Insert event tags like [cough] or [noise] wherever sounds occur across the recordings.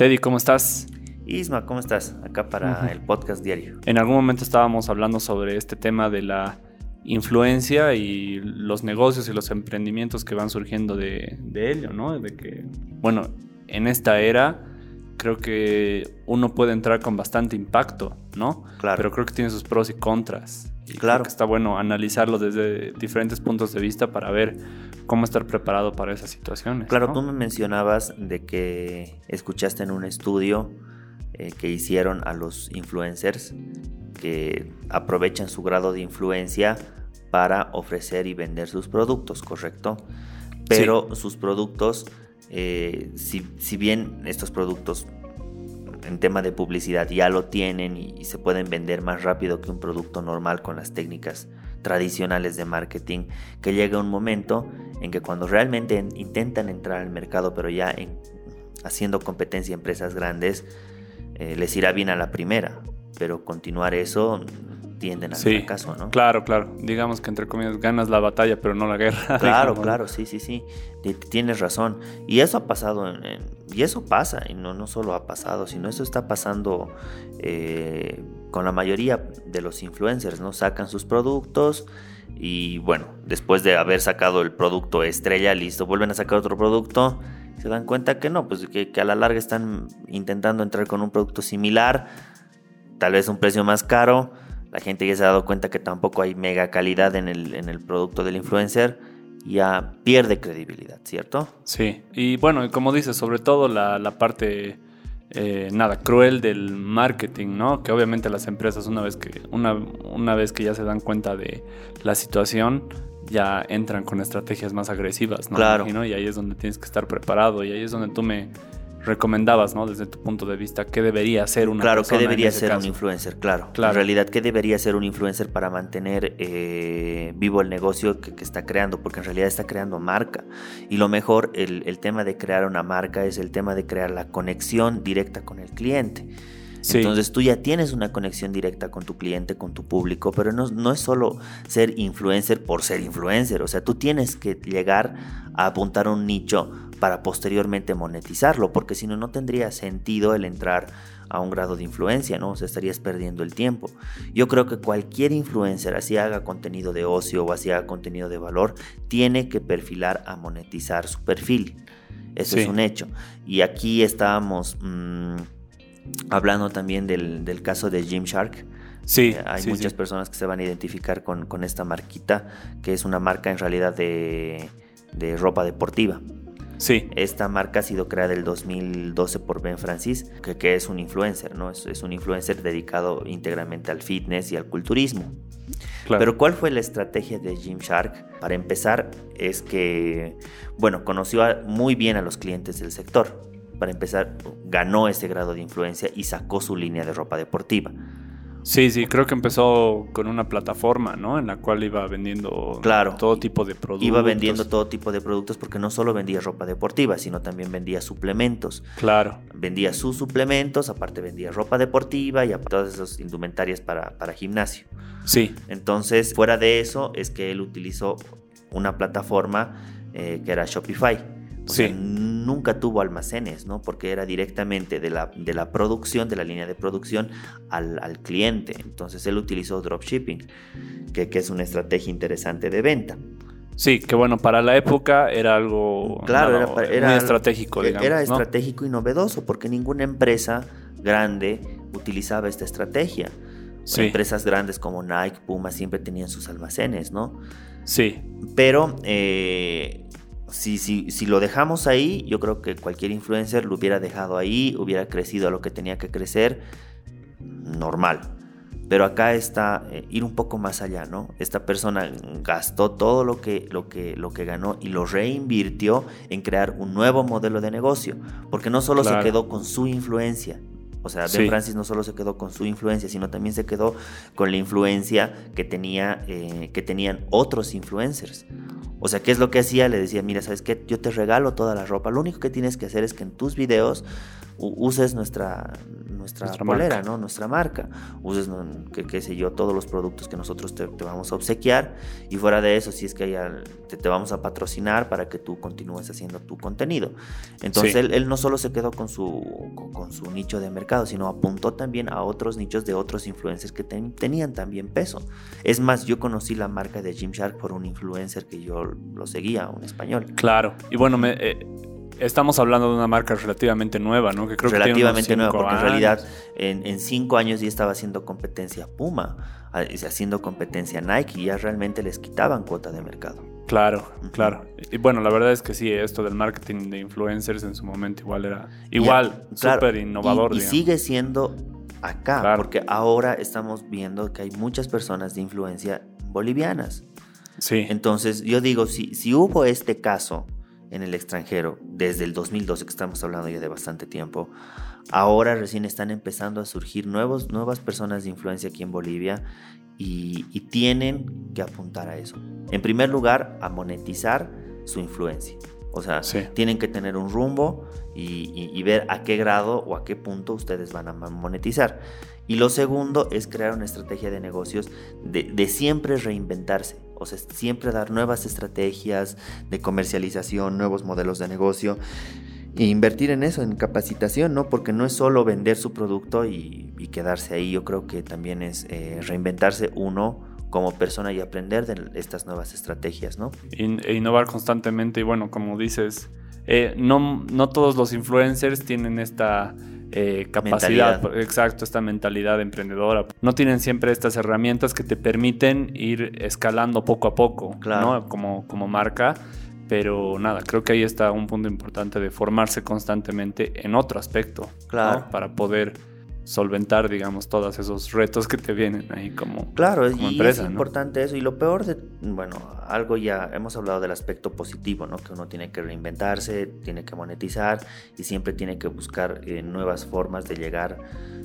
Teddy, ¿cómo estás? Isma, ¿cómo estás? Acá para el podcast diario. En algún momento estábamos hablando sobre este tema de la influencia y los negocios y los emprendimientos que van surgiendo de, ello, ¿no? De que, bueno, en esta era creo que uno puede entrar con bastante impacto, ¿no? Claro. Pero creo que tiene sus pros y contras. Y claro. que está bueno analizarlo desde diferentes puntos de vista para ver cómo estar preparado para esas situaciones. Claro, tú me mencionabas de que escuchaste en un estudio eh, que hicieron a los influencers que aprovechan su grado de influencia para ofrecer y vender sus productos, ¿correcto? Pero sus productos, eh, si, bien estos productos en tema de publicidad ya lo tienen y, se pueden vender más rápido que un producto normal con las técnicas tradicionales de marketing, que llega un momento en que cuando realmente intentan entrar al mercado, pero ya haciendo competencia a empresas grandes, eh, les irá bien a la primera, pero continuar eso tienden al fracaso, ¿no? Claro, claro. Digamos que entre comillas ganas la batalla, pero no la guerra. [laughs] Claro, claro, sí, sí, sí. Tienes razón. Y eso ha pasado, y eso pasa, y no, no solo ha pasado, sino eso está pasando eh, con la mayoría de los influencers, ¿no? Sacan sus productos y bueno, después de haber sacado el producto estrella, listo, vuelven a sacar otro producto se dan cuenta que no, pues que, a la larga están intentando entrar con un producto similar, tal vez un precio más caro. La gente ya se ha dado cuenta que tampoco hay mega calidad en el, en el producto del influencer. Ya pierde credibilidad, ¿cierto? Sí, y bueno, como dices, sobre todo la, la parte eh, nada cruel del marketing, ¿no? Que obviamente las empresas una vez que una, una vez que ya se dan cuenta de la situación ya entran con estrategias más agresivas, ¿no? Claro. Y ahí es donde tienes que estar preparado y ahí es donde tú me recomendabas, ¿no? Desde tu punto de vista, ¿qué debería ser una Claro, ¿qué debería ser un influencer? Claro. claro. En realidad, ¿qué debería ser un influencer para mantener eh, vivo el negocio que, está creando? Porque en realidad está creando marca. Y lo mejor, el, el tema de crear una marca es el tema de crear la conexión directa con el cliente. Entonces tú ya tienes una conexión directa con tu cliente, con tu público, pero no, no, es solo ser influencer por ser influencer, o sea, tú tienes que llegar a apuntar un nicho para posteriormente monetizarlo, porque si no, no tendría sentido el entrar a un grado de influencia, ¿no? O sea, estarías perdiendo el tiempo. Yo creo que cualquier influencer, así haga contenido de ocio o así haga contenido de valor, tiene que perfilar a monetizar su perfil. Eso es un hecho. Y aquí estábamos... Mm, hablando también del, caso de Gymshark. Sí, eh, hay muchas personas que se van a identificar con, esta marquita, que es una marca en realidad de, ropa deportiva. Sí. Esta marca ha sido creada el 2012 por Ben Francis, que, es un influencer, ¿no? Es, un influencer dedicado íntegramente al fitness y al culturismo. Pero ¿cuál fue la estrategia de Gymshark? Para empezar, es que, bueno, conoció muy bien a los clientes del sector para empezar, ganó ese grado de influencia y sacó su línea de ropa deportiva. Sí, sí, creo que empezó con una plataforma, ¿no? En la cual iba vendiendo claro, todo tipo de productos. Iba vendiendo todo tipo de productos porque no solo vendía ropa deportiva, sino también vendía suplementos. Claro. Vendía sus suplementos, aparte vendía ropa deportiva y todas esas indumentarias para, para gimnasio. Sí. Entonces, fuera de eso, es que él utilizó una plataforma eh, que era Shopify nunca tuvo almacenes, ¿no? Porque era directamente de la, de la producción, de la línea de producción al, cliente. Entonces él utilizó dropshipping, que, que es una estrategia interesante de venta. Sí, que bueno, para la época era algo claro, era, muy estratégico, digamos. Era estratégico y novedoso, porque ninguna empresa grande utilizaba esta estrategia. Empresas grandes como Nike, Puma siempre tenían sus almacenes, ¿no? Sí. Pero eh, si, si, si, lo dejamos ahí, yo creo que cualquier influencer lo hubiera dejado ahí, hubiera crecido a lo que tenía que crecer, normal. Pero acá está eh, ir un poco más allá, ¿no? Esta persona gastó todo lo que, lo, que, lo que ganó y lo reinvirtió en crear un nuevo modelo de negocio, porque no solo se quedó con su influencia, o sea, Ben Francis no solo se quedó con su influencia, sino también se quedó con la influencia que, tenía, eh, que tenían otros influencers. O sea, ¿qué es lo que hacía? Le decía, mira, ¿sabes qué? Yo te regalo toda la ropa. Lo único que tienes que hacer es que en tus videos uses nuestra, nuestra polera, ¿no? Nuestra marca. Uses, qué sé yo, todos los productos que nosotros te, vamos a obsequiar y fuera de eso, si es que hay, te, vamos a patrocinar para que tú continúes haciendo tu contenido. Entonces él, no solo se quedó con su, con, su nicho de mercado, sino apuntó también a otros nichos de otros influencers que tenían también peso. Es más, yo conocí la marca de Gymshark por un influencer que yo lo seguía, un español. Claro, y bueno, me... Eh, estamos hablando de una marca relativamente nueva, ¿no? Que creo relativamente que nueva, porque en realidad en, cinco años ya estaba haciendo competencia Puma, haciendo competencia Nike y ya realmente les quitaban cuota de mercado. Claro, claro. Y bueno, la verdad es que sí, esto del marketing de influencers en su momento igual era igual, súper innovador. Y, sigue siendo acá, porque ahora estamos viendo que hay muchas personas de influencia bolivianas. Sí. Entonces, yo digo, si, si hubo este caso en el extranjero desde el 2012, que estamos hablando ya de bastante tiempo, ahora recién están empezando a surgir nuevos, nuevas personas de influencia aquí en Bolivia y, tienen que apuntar a eso. En primer lugar, a monetizar su influencia. O sea, tienen que tener un rumbo y, ver a qué grado o a qué punto ustedes van a monetizar. Y lo segundo es crear una estrategia de negocios de siempre reinventarse. O sea, siempre dar nuevas estrategias de comercialización, nuevos modelos de negocio. E invertir en eso, en capacitación, ¿no? Porque no es solo vender su producto y, quedarse ahí. Yo creo que también es eh, reinventarse uno como persona y aprender de estas nuevas estrategias, ¿no? e innovar constantemente y bueno, como dices, eh, no, no todos los influencers tienen esta eh, capacidad, exacto, esta mentalidad emprendedora. No tienen siempre estas herramientas que te permiten ir escalando poco a poco, ¿no? Como, como marca. Pero nada, creo que ahí está un punto importante de formarse constantemente en otro aspecto, claro. Para poder solventar, digamos, todos esos retos que te vienen ahí como, claro, y es importante eso. Y lo peor de, bueno, algo ya hemos hablado del aspecto positivo, ¿no? Que uno tiene que reinventarse, tiene que monetizar y siempre tiene que buscar eh, nuevas formas de llegar,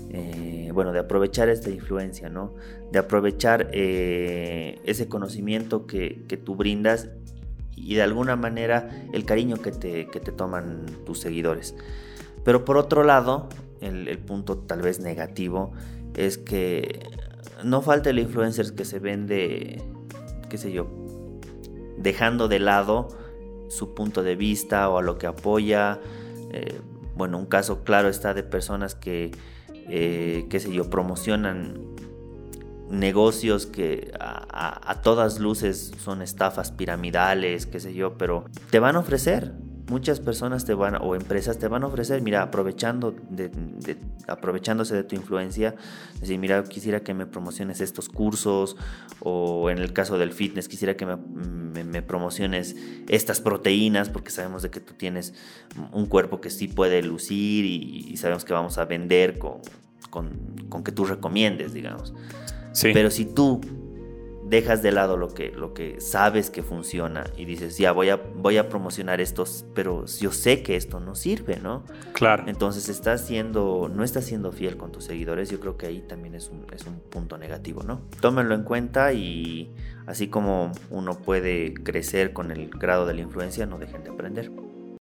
eh, bueno, de aprovechar esta influencia, ¿no? De aprovechar eh, ese conocimiento que, que tú brindas y de alguna manera el cariño que te, que te toman tus seguidores. Pero por otro lado, el, punto tal vez negativo es que no falta el influencer que se vende, qué sé yo, dejando de lado su punto de vista o a lo que apoya. Eh, bueno, un caso claro está de personas que, eh, qué sé yo, promocionan negocios que a, a, todas luces son estafas piramidales, qué sé yo, pero te van a ofrecer muchas personas te van o empresas te van a ofrecer, mira, aprovechando de, aprovechándose de tu influencia, decir, mira, quisiera que me promociones estos cursos o en el caso del fitness quisiera que me, promociones estas proteínas porque sabemos de que tú tienes un cuerpo que sí puede lucir y, sabemos que vamos a vender con, con, que tú recomiendes, digamos. Sí. Pero si tú dejas de lado lo que, lo que sabes que funciona y dices, ya voy a, voy a promocionar estos, pero yo sé que esto no sirve, ¿no? Claro. Entonces estás siendo, no estás siendo fiel con tus seguidores, yo creo que ahí también es un, es un punto negativo, ¿no? Tómenlo en cuenta y así como uno puede crecer con el grado de la influencia, no dejen de aprender.